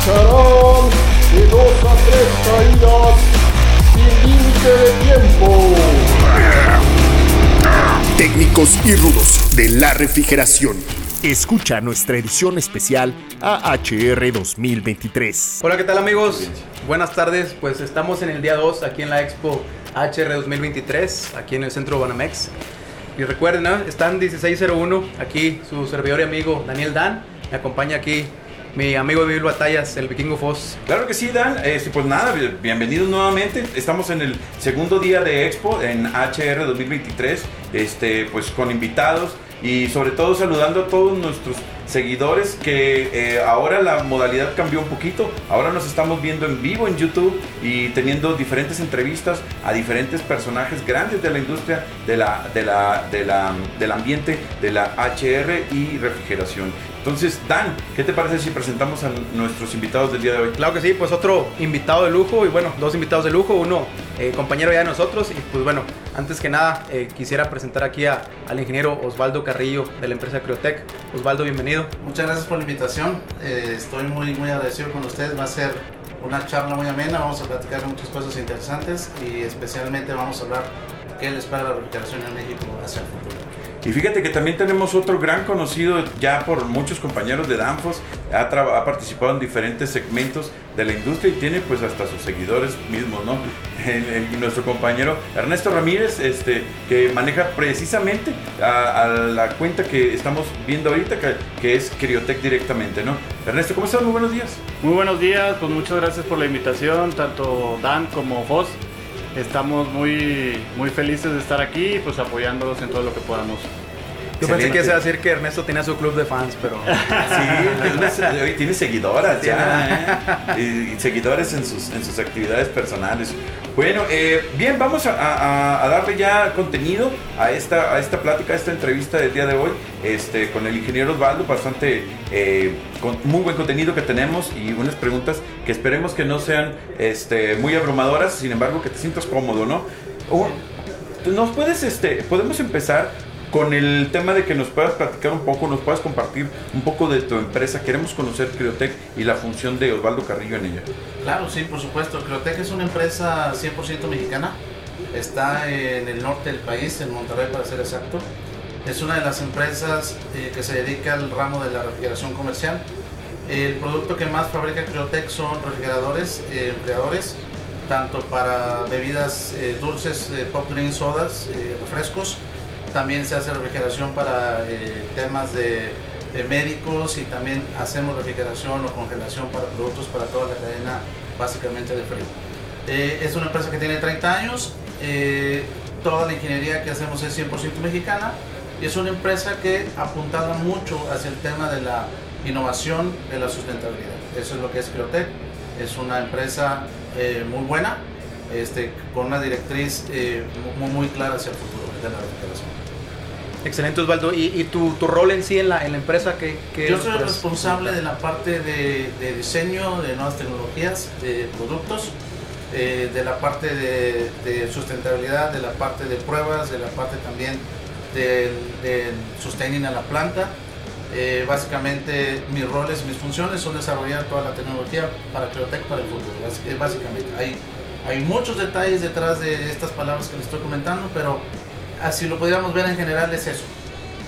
escucharán de dos a tres caídas sin límite de tiempo. Técnicos y rudos de la refrigeración. Escucha nuestra edición especial AHR 2023. Hola, ¿qué tal amigos? Buenas tardes, pues estamos en el día 2 aquí en la Expo HR 2023, aquí en el centro Banamex. Y recuerden, ¿no? están 1601, aquí su servidor y amigo Daniel Dan, me acompaña aquí mi amigo de Mil Batallas, el Vikingo Foss. Claro que sí, Dan. Este, pues nada, bienvenidos nuevamente. Estamos en el segundo día de Expo en HR 2023, este, pues con invitados y sobre todo saludando a todos nuestros seguidores que eh, ahora la modalidad cambió un poquito. Ahora nos estamos viendo en vivo en YouTube y teniendo diferentes entrevistas a diferentes personajes grandes de la industria de la, de la, de la, del ambiente de la HR y refrigeración. Entonces, Dan, ¿qué te parece si presentamos a nuestros invitados del día de hoy? Claro que sí, pues otro invitado de lujo y bueno, dos invitados de lujo, uno eh, compañero ya de nosotros y pues bueno, antes que nada eh, quisiera presentar aquí a, al ingeniero Osvaldo Carrillo de la empresa Criotec. Osvaldo, bienvenido. Muchas gracias por la invitación, eh, estoy muy, muy agradecido con ustedes, va a ser una charla muy amena, vamos a platicar muchas cosas interesantes y especialmente vamos a hablar qué les para la refrigeración en México hacia el futuro. Y fíjate que también tenemos otro gran conocido ya por muchos compañeros de Danfos, ha, ha, participado en diferentes segmentos de la industria y tiene pues hasta sus seguidores mismos, ¿no? Nuestro compañero Ernesto Ramírez, este, que maneja precisamente a, la cuenta que estamos viendo ahorita, que, es Criotec directamente, ¿no? Ernesto, ¿cómo estás? Muy buenos días. Muy buenos días, pues muchas gracias por la invitación, tanto Dan como vos. Estamos muy, muy felices de estar aquí pues apoyándolos en todo lo que podamos. Yo pensé que iba a decir que Ernesto tenía su club de fans, pero. Sí, hoy tiene seguidoras ya. ¿eh? Y, seguidores en sus, en sus actividades personales. Bueno, eh, bien, vamos a, darle ya contenido a esta, a esta plática, a esta entrevista del día de hoy, este, con el ingeniero Osvaldo, bastante, eh, con muy buen contenido que tenemos y unas preguntas que esperemos que no sean este, muy abrumadoras, sin embargo que te sientas cómodo, ¿no? ¿Nos puedes, este, podemos empezar con el tema de que nos puedas platicar un poco, nos puedas compartir un poco de tu empresa. Queremos conocer Criotec y la función de Osvaldo Carrillo en ella. Claro, sí, por supuesto. Criotec es una empresa 100% mexicana. Está en el norte del país, en Monterrey para ser exacto. Es una de las empresas eh, que se dedica al ramo de la refrigeración comercial. El producto que más fabrica Criotec son refrigeradores, eh, enfriadores, tanto para bebidas eh, dulces, pop drink, sodas, refrescos, también se hace refrigeración para eh, temas de, médicos y también hacemos refrigeración o congelación para productos para toda la cadena básicamente de frío. Eh, es una empresa que tiene 30 años, eh, toda la ingeniería que hacemos es 100% mexicana y es una empresa que apuntado mucho hacia el tema de la innovación, de la sustentabilidad. Eso es lo que es Criotec, es una empresa muy buena, este, con una directriz muy, muy clara hacia el futuro de la refrigeración. Excelente, Osvaldo. ¿Y, tu, tu, rol en sí en la, en la empresa? que Yo soy responsable de la parte de, de, diseño, de nuevas tecnologías, de productos, eh, de la parte de, de, sustentabilidad, de la parte de pruebas, de la parte también del, del sustaining a la planta. Eh, básicamente mis roles, mis funciones son desarrollar toda la tecnología para Creotech para el futuro. Básicamente hay, hay muchos detalles detrás de estas palabras que les estoy comentando, pero así lo podríamos ver en general, es eso,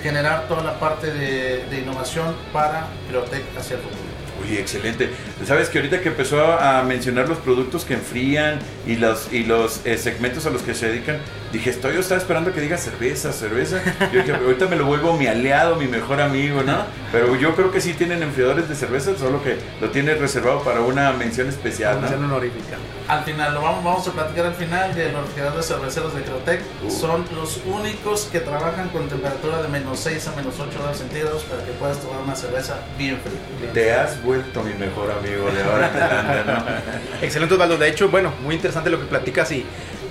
generar toda la parte de, innovación para Biotech hacia el futuro. Uy, excelente. Sabes que ahorita que empezó a mencionar los productos que enfrían y los, y los eh, segmentos a los que se dedican, dije, estoy, yo estaba esperando que diga cerveza, cerveza. Yo dije, ahorita me lo vuelvo mi aliado, mi mejor amigo, ¿no? Pero yo creo que sí tienen enfriadores de cerveza, solo que lo tienen reservado para una mención especial. Una mención honorífica. Al final, lo vamos, vamos a platicar al final de los enfriadores cerveceros de Creotec. Uh. Son los únicos que trabajan con temperatura de menos 6 a menos 8 grados centígrados para que puedas tomar una cerveza bien fría. Te has vuelto mi mejor amigo de ahora. Excelente, Osvaldo. De hecho, bueno, muy interesante lo que platicas y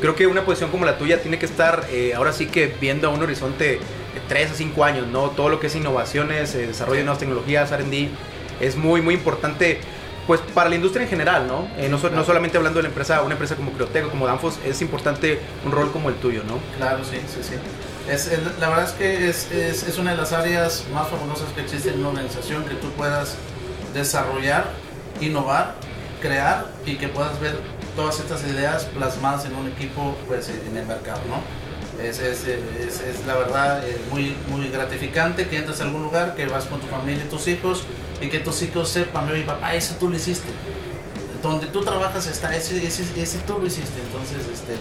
creo que una posición como la tuya tiene que estar eh, ahora sí que viendo a un horizonte de 3 a 5 años, ¿no? Todo lo que es innovaciones, eh, desarrollo de nuevas tecnologías, R&D, es muy, muy importante pues para la industria en general, ¿no? Eh, no, no, solamente hablando de la empresa, una empresa como Criotec o como Danfoss, es importante un rol como el tuyo, ¿no? Claro, sí, sí, sí. Es, la verdad es que es, es, es, una de las áreas más famosas que existe en una organización que tú puedas desarrollar innovar, crear y que puedas ver todas estas ideas plasmadas en un equipo pues, en el mercado. ¿no? Es, es, es, es, la verdad eh, muy, muy gratificante que entres a algún lugar, que vas con tu familia y tus hijos y que tus hijos sepan, mi papá, ese tú lo hiciste. Donde tú trabajas está, ese, ese, ese tú lo hiciste. Entonces, este,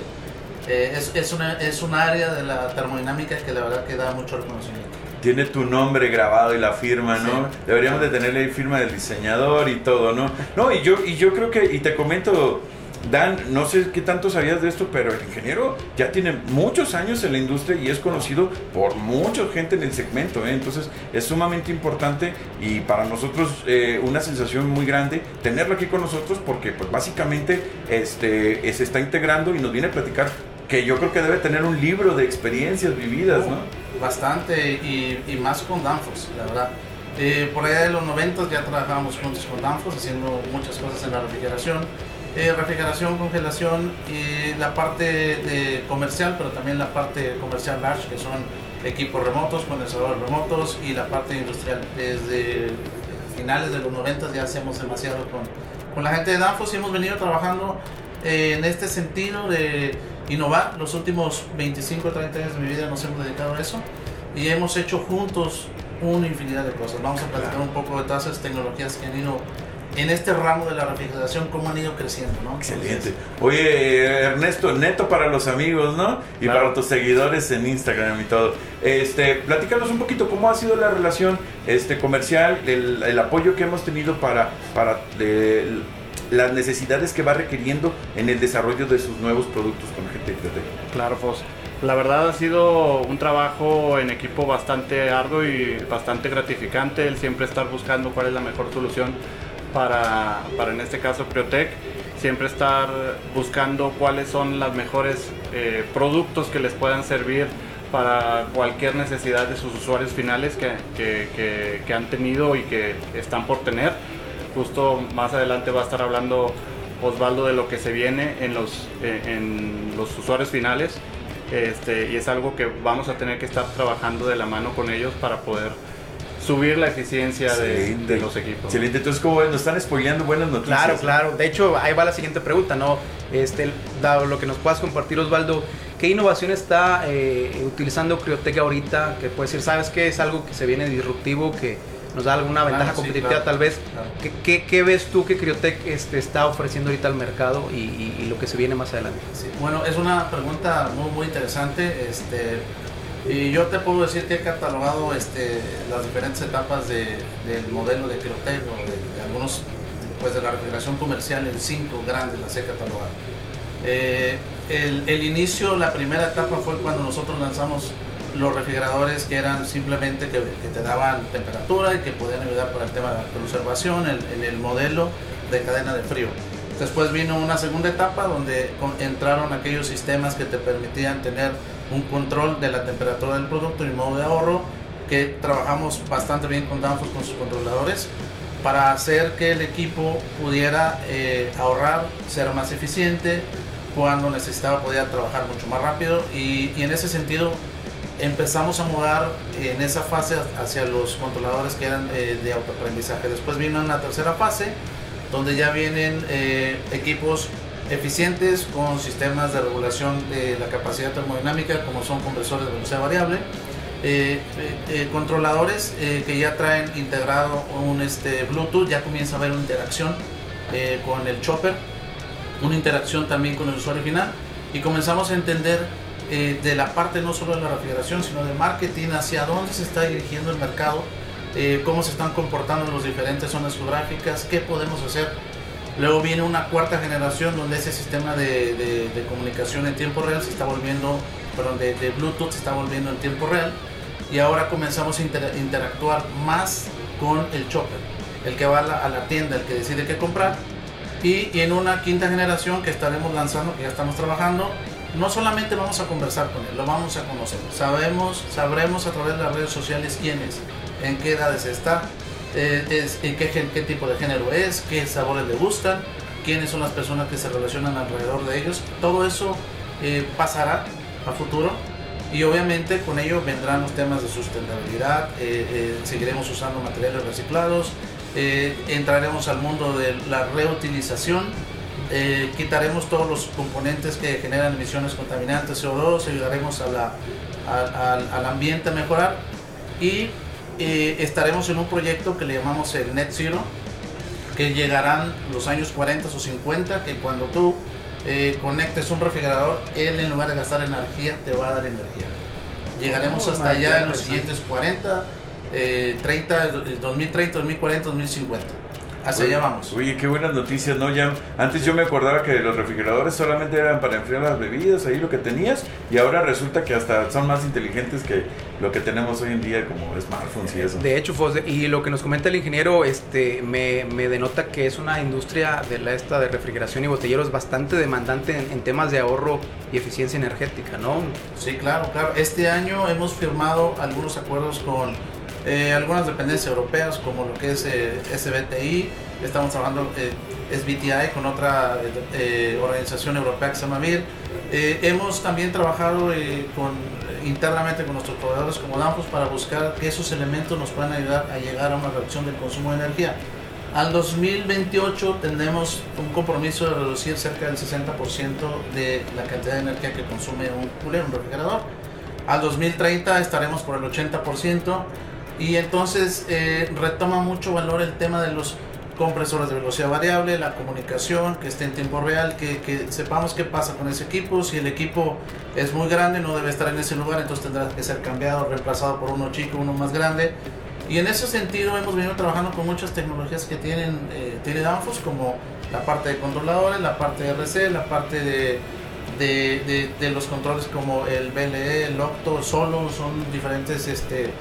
eh, es, es, una, es un área de la termodinámica que la verdad que da mucho reconocimiento. Tiene tu nombre grabado y la firma, ¿no? Sí. Deberíamos de tenerle ahí firma del diseñador y todo, ¿no? No, y yo, y yo creo que, y te comento, Dan, no sé qué tanto sabías de esto, pero el ingeniero ya tiene muchos años en la industria y es conocido por mucha gente en el segmento. ¿eh? Entonces es sumamente importante y para nosotros eh, una sensación muy grande tenerlo aquí con nosotros porque pues básicamente este, se está integrando y nos viene a platicar que yo creo que debe tener un libro de experiencias vividas, ¿no? Bastante y, más con Danfoss, la verdad. Eh, por allá de los 90 ya trabajábamos juntos con Danfoss haciendo muchas cosas en la refrigeración eh, refrigeración, congelación y la parte de comercial, pero también la parte comercial large, que son equipos remotos, condensadores remotos y la parte industrial. Desde finales de los 90 ya hacemos demasiado con, con la gente de Danfoss y hemos venido trabajando eh, en este sentido de innovar. Los últimos 25 o 30 años de mi vida nos hemos dedicado a eso y hemos hecho juntos una infinidad de cosas. Vamos a platicar un poco de todas esas tecnologías que han ido en este ramo de la refrigeración, cómo han ido creciendo, ¿no? Excelente. Oye, Ernesto, neto para los amigos, ¿no? Y claro. para tus seguidores en Instagram y todo. Este, platícanos un poquito cómo ha sido la relación este, comercial, el, el apoyo que hemos tenido para, para de, las necesidades que va requiriendo en el desarrollo de sus nuevos productos con gente de Claro, Fos. La verdad ha sido un trabajo en equipo bastante arduo y bastante gratificante el siempre estar buscando cuál es la mejor solución para, para en este caso Criotech, siempre estar buscando cuáles son los mejores eh, productos que les puedan servir para cualquier necesidad de sus usuarios finales que, que, que, que, han tenido y que están por tener. Justo más adelante va a estar hablando Osvaldo de lo que se viene en los, eh, en los usuarios finales este, y es algo que vamos a tener que estar trabajando de la mano con ellos para poder subir la eficiencia de, de, los equipos. Excelente, entonces como nos están spoileando buenas noticias. Claro, claro. De hecho, ahí va la siguiente pregunta, ¿no? Este, dado lo que nos puedas compartir, Osvaldo, ¿qué innovación está eh, utilizando Criotech ahorita? Que puede decir, ¿sabes qué? Es algo que se viene disruptivo, que nos da alguna ventaja Claro, sí, competitiva claro, tal vez. claro. ¿Qué, qué, qué ves tú que Criotech este, está ofreciendo ahorita al mercado y, y- y lo que se viene más adelante? Sí, Bueno, es una pregunta muy, muy interesante. Este, y yo te puedo decir que he catalogado este, las diferentes etapas de- del modelo de Criotech o de, algunos, pues de la refrigeración comercial en cinco grandes las he catalogado. Eh, el, el inicio, la primera etapa fue cuando nosotros lanzamos los refrigeradores que eran simplemente que, te daban temperatura y que podían ayudar para el tema de la conservación el- en el modelo de cadena de frío. Después vino una segunda etapa donde entraron aquellos sistemas que te permitían tener un control de la temperatura del producto y modo de ahorro, que trabajamos bastante bien con Danfoss con sus controladores para hacer que el equipo pudiera eh, ahorrar, ser más eficiente, cuando necesitaba podía trabajar mucho más rápido y, en ese sentido empezamos a mudar en esa fase hacia los controladores que eran eh, de autoaprendizaje. Después vino una tercera fase donde ya vienen eh, equipos eficientes con sistemas de regulación de la capacidad termodinámica como son compresores de velocidad variable, eh, eh, controladores eh, que ya traen integrado un este, Bluetooth, ya comienza a haber una interacción eh, con el chopper, una interacción también con el usuario final y comenzamos a entender eh, de la parte no solo de la refrigeración, sino de marketing, hacia dónde se está dirigiendo el mercado, cómo se están comportando las diferentes zonas geográficas, qué podemos hacer. Luego viene una cuarta generación donde ese sistema de, de- comunicación en tiempo real se está volviendo, perdón, de, Bluetooth se está volviendo en tiempo real y ahora comenzamos a inter- interactuar más con el chopper, el que va a la, a la tienda, el que decide qué comprar y, y en una quinta generación que estaremos lanzando, que ya estamos trabajando, no solamente vamos a conversar con él, lo vamos a conocer. Sabemos, sabremos a través de las redes sociales quién es, en qué edades está, eh, es- qué, qué tipo de género es, qué sabores le gustan, quiénes son las personas que se relacionan alrededor de ellos. Todo eso eh, pasará a futuro y obviamente con ello vendrán los temas de sustentabilidad, eh, eh, seguiremos usando materiales reciclados, entraremos al mundo de la reutilización, quitaremos todos los componentes que generan emisiones contaminantes CO2, ayudaremos al ambiente a mejorar y eh, estaremos en un proyecto que le llamamos el Net Zero, que llegarán los años 40 o 50, que cuando tú conectes un refrigerador, él en lugar de gastar energía te va a dar energía. Llegaremos hasta allá en los siguientes 40 eh, 30, 2030, 2040, 2050. Hacia allá vamos. Oye, qué buenas noticias, ¿no? Ya, antes yo me acordaba que los refrigeradores solamente eran para enfriar las bebidas, ahí lo que tenías, y ahora resulta que hasta son más inteligentes que lo que tenemos hoy en día como smartphones y eso. De hecho, y lo que nos comenta el ingeniero este, me, me denota que es una industria de la esta de refrigeración y botelleros bastante demandante en, en, temas de ahorro y eficiencia energética, ¿no? Sí, claro, claro. Este año hemos firmado algunos acuerdos con eh, algunas dependencias europeas como lo que es eh, SBTI, estamos trabajando eh, SBTI con otra eh, organización europea que se llama MIR. hemos también trabajado con, internamente con nuestros proveedores como Danfoss para buscar que esos elementos nos puedan ayudar a llegar a una reducción del consumo de energía. Al 2028 tendremos un compromiso de reducir cerca del 60% de la cantidad de energía que consume un cooler, un refrigerador. Al 2030 estaremos por el 80%. Y entonces eh, retoma mucho valor el tema de los compresores de velocidad variable, la comunicación, que esté en tiempo real, que, que, sepamos qué pasa con ese equipo. Si el equipo es muy grande, no debe estar en ese lugar, entonces tendrá que ser cambiado, reemplazado por uno chico, uno más grande. Y en ese sentido hemos venido trabajando con muchas tecnologías que tienen, eh, tiene Danfoss, como la parte de controladores, la parte de RC, la parte de, de, de, los controles como el BLE, el Octo, Solo, son diferentes este,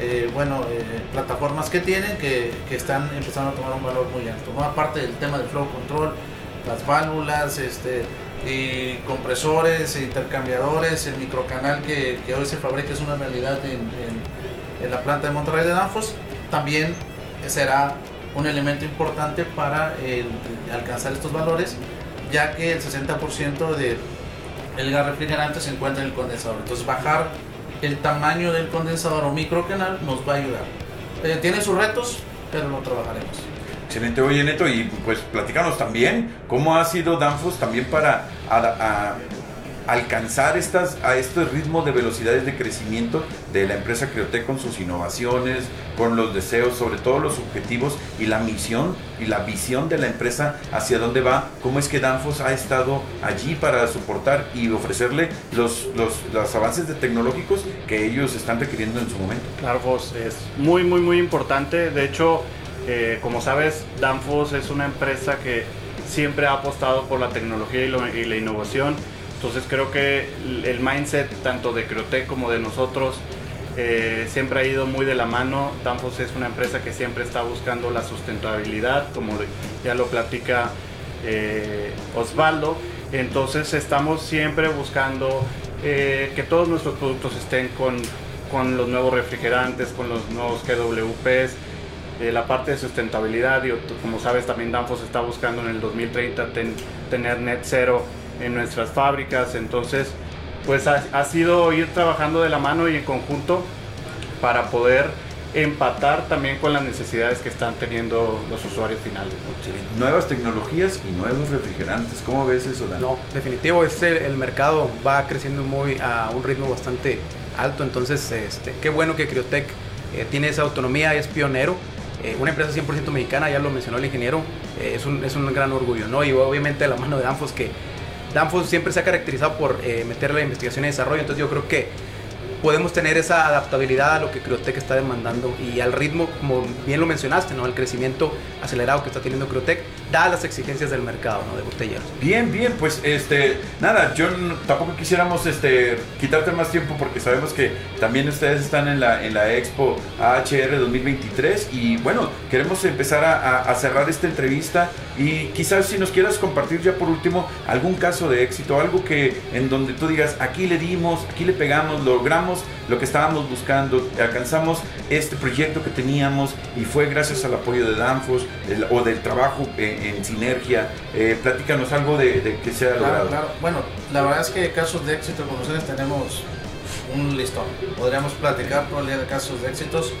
eh, bueno, eh, plataformas que tienen que, que, están empezando a tomar un valor muy alto. ¿no? Aparte del tema del flow control, las válvulas, este, y compresores, intercambiadores, el microcanal que, que hoy se fabrica es una realidad en, en, en la planta de Monterrey de Danfoss, también será un elemento importante para alcanzar estos valores, ya que el 60% del el gas refrigerante se encuentra en el condensador. Entonces bajar el tamaño del condensador o microcanal nos va a ayudar. Eh, tiene sus retos, pero lo trabajaremos. Excelente, oye Neto, y pues platícanos también cómo ha sido Danfoss también para a, a, alcanzar estas, a este ritmo de velocidades de crecimiento de la empresa Criotec con sus innovaciones, con los deseos, sobre todo los objetivos y la misión y la visión de la empresa hacia dónde va, cómo es que Danfoss ha estado allí para soportar y ofrecerle los, los, los avances tecnológicos que ellos están requiriendo en su momento. Claro, es muy, muy, muy importante. De hecho, eh, como sabes, Danfoss es una empresa que siempre ha apostado por la tecnología y, lo, y la innovación entonces creo que el mindset tanto de Creotec como de nosotros eh, siempre ha ido muy de la mano. Danfoss es una empresa que siempre está buscando la sustentabilidad, como ya lo platica eh, Osvaldo. Entonces estamos siempre buscando eh, que todos nuestros productos estén con, con, los nuevos refrigerantes, con los nuevos GWPs. la parte de sustentabilidad, y como sabes también Danfoss está buscando en el 2030 ten, tener net cero en nuestras fábricas. Entonces, pues ha, ha, sido ir trabajando de la mano y en conjunto para poder empatar también con las necesidades que están teniendo los usuarios finales. ¿no? Nuevas tecnologías y nuevos refrigerantes. ¿Cómo ves eso, Dan? No, definitivo, este, el mercado va creciendo muy a un ritmo bastante alto. Entonces, este, qué bueno que Criotec eh, tiene esa autonomía, es pionero. Eh, una empresa 100% mexicana, ya lo mencionó el ingeniero, eh, es, un, es un gran orgullo, ¿no? Y obviamente la mano de Danfoss que Danfoss siempre se ha caracterizado por eh, meter la investigación y desarrollo, entonces yo creo que podemos tener esa adaptabilidad a lo que Criotec está demandando y al ritmo, como bien lo mencionaste, ¿no? al crecimiento acelerado que está teniendo Criotec, dadas las exigencias del mercado ¿no? de botelleros. Bien, bien, pues este, nada, yo tampoco quisiéramos este, quitarte más tiempo porque sabemos que también ustedes están en la, en la Expo AHR 2023 y bueno, queremos empezar a, a, a cerrar esta entrevista y quizás si nos quieras compartir ya por último algún caso de éxito, algo que en donde tú digas, aquí le dimos, aquí le pegamos, logramos lo que estábamos buscando, alcanzamos este proyecto que teníamos y fue gracias al apoyo de Danfoss el, o del trabajo en, en sinergia. Eh, platícanos algo de, de, que se ha logrado. Claro. Bueno, la verdad es que casos de éxito con ustedes tenemos un listón. Podríamos platicar todo el día de casos de éxitos.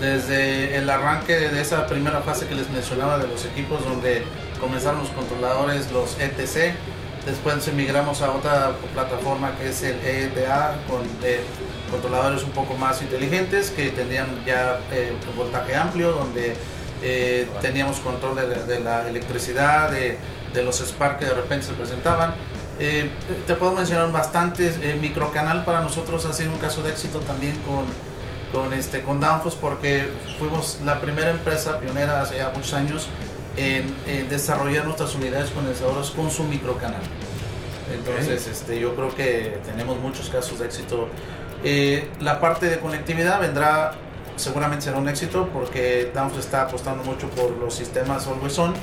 desde el arranque de esa primera fase que les mencionaba de los equipos donde comenzaron los controladores, los ETC, después migramos a otra plataforma que es el ETA con eh, controladores un poco más inteligentes que tenían ya eh, voltaje amplio, donde eh, teníamos control de, la electricidad, de, de, los spark que de repente se presentaban. Te puedo mencionar bastantes. microcanal para nosotros ha sido un caso de éxito también con con, este, con Danfoss porque fuimos la primera empresa pionera hace ya muchos años en, desarrollar nuestras unidades condensadoras con su microcanal. Entonces, este, yo creo que tenemos muchos casos de éxito. Eh, la parte de conectividad vendrá, seguramente será un éxito porque Danfoss está apostando mucho por los sistemas Always On.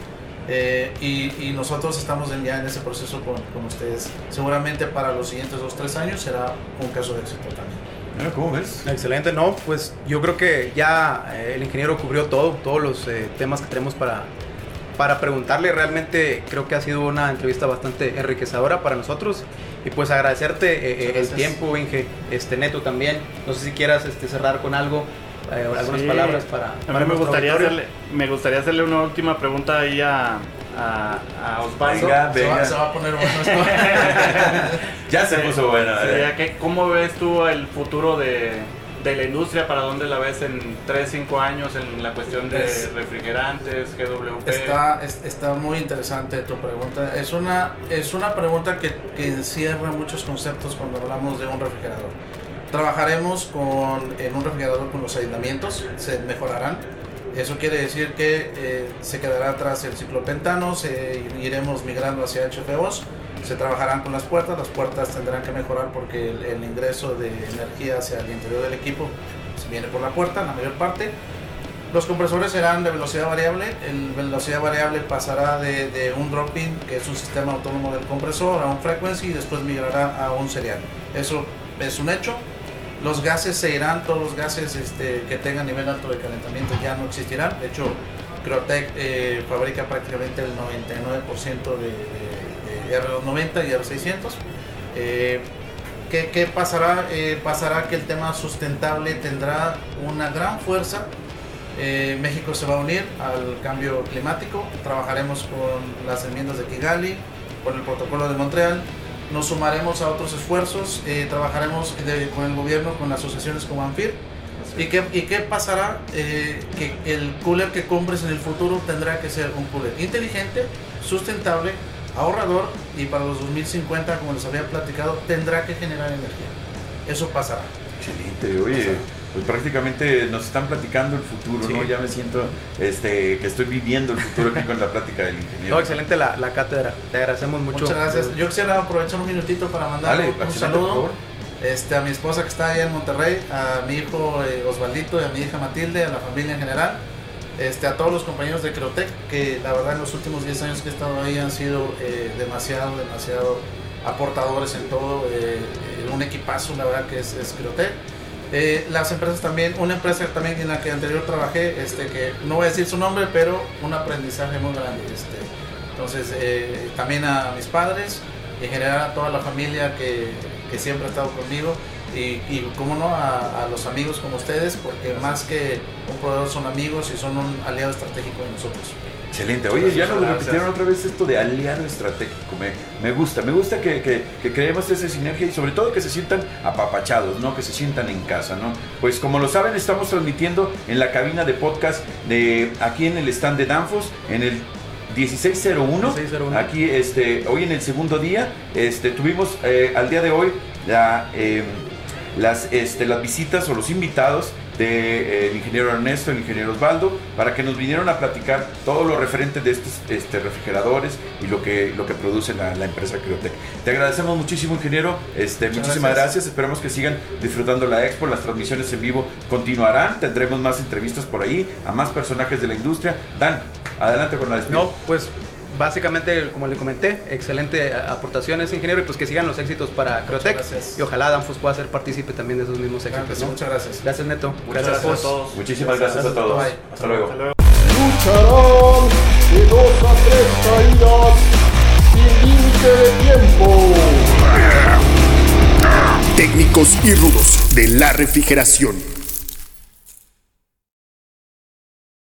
Eh, y, nosotros estamos ya en ese proceso con, con ustedes. Seguramente para los siguientes 2-3 años será un caso de éxito también. ¿Cómo ves? Excelente, no, pues yo creo que ya eh, el ingeniero cubrió todo, todos los eh, temas que tenemos para, para preguntarle. Realmente creo que ha sido una entrevista bastante enriquecedora para nosotros. Y pues agradecerte eh, el tiempo, Inge, este Neto también. No sé si quieras este, cerrar con algo. algunas palabras para, para me gustaría hacerle, me gustaría hacerle una última pregunta ahí a, a, a Osvaldo. Venga, venga. Se, va, a poner bueno esto. ya se puso bueno. que, ¿Cómo ves tú el futuro de, de la industria? ¿Para dónde la ves en 3, 5 años en la cuestión de refrigerantes, GWP? Está, está muy interesante tu pregunta. Es una, es una pregunta que, que encierra muchos conceptos cuando hablamos de un refrigerador. Trabajaremos con, en un refrigerador con los aislamientos, se mejorarán eso quiere decir que eh, se quedará atrás el ciclopentano, se, iremos migrando hacia HFOs, se trabajarán con las puertas, las puertas tendrán que mejorar porque el, ingreso de energía hacia el interior del equipo se viene por la puerta, la mayor parte. Los compresores serán de velocidad variable, el velocidad variable pasará de, de un drop-in, que es un sistema autónomo del compresor, a un frequency y después migrará a un serial. Eso es un hecho, los gases se irán, todos los gases este, que tengan nivel alto de calentamiento ya no existirán. De hecho, Creotec eh, fabrica prácticamente el 99% de, de, R290 y R600. Eh, ¿qué, pasará? Eh, pasará que el tema sustentable tendrá una gran fuerza. México se va a unir al cambio climático. Trabajaremos con las enmiendas de Kigali, con el protocolo de Montreal nos sumaremos a otros esfuerzos, eh, trabajaremos con el gobierno, con asociaciones como ANFIR. ¿Y qué, ¿Y qué pasará? Eh, que el cooler que compres en el futuro tendrá que ser un cooler inteligente, sustentable, ahorrador y para los 2050, como les había platicado, tendrá que generar energía. Eso pasará. Excelente, oye pues prácticamente nos están platicando el futuro, ¿no? Ya me siento este, que estoy viviendo el futuro aquí con la plática del ingeniero. No, excelente la, la, cátedra, te agradecemos mucho. Muchas gracias. Yo quisiera aprovechar un minutito para mandar un, saludo este, a mi esposa que está allá en Monterrey, a mi hijo eh, Osvaldito y a mi hija Matilde, a la familia en general. Este, a todos los compañeros de Creotec, que la verdad en los últimos 10 años que he estado ahí han sido eh, demasiado, demasiado aportadores en todo. Eh, un equipazo, la verdad que es, es. Eh, las empresas también, una empresa también en la que anterior trabajé, este, que no voy a decir su nombre, pero un aprendizaje muy grande. Este, entonces, también a mis padres, en general a toda la familia que, que siempre ha estado conmigo y, y como no, a, a, los amigos como ustedes, porque más que un proveedor son amigos y son un aliado estratégico de nosotros. Excelente. Oye, ya nos repitieron otra vez esto de aliado estratégico. Me, me gusta, me gusta que, que, que, creemos esa sinergia y sobre todo que se sientan apapachados, ¿no? Que se sientan en casa, ¿no? Pues como lo saben, estamos transmitiendo en la cabina de podcast de aquí en el stand de Danfos, en el 1601. Aquí, este, hoy en el segundo día, este, tuvimos eh, al día de hoy la, eh, las, este, las visitas o los invitados del eh, ingeniero Ernesto, el ingeniero Osvaldo, para que nos vinieran a platicar todo lo referente de estos este, refrigeradores y lo que, lo que produce la, empresa Criotec. Te agradecemos muchísimo, ingeniero. Este, muchísimas gracias. Esperamos que sigan disfrutando la expo. Las transmisiones en vivo continuarán. Tendremos más entrevistas por ahí a más personajes de la industria. Dan, adelante con la despedida. No, pues básicamente, como le comenté, excelente aportaciones, ingeniero, y pues que sigan los éxitos para Creotec. Y ojalá Danfus pueda ser partícipe también de esos mismos éxitos. Muchas gracias. Gracias, Neto. Muchas gracias, a todos. Muchísimas gracias, a todos. Hasta luego. Lucharán de dos a tres caídas sin límite de tiempo. Técnicos y rudos de la refrigeración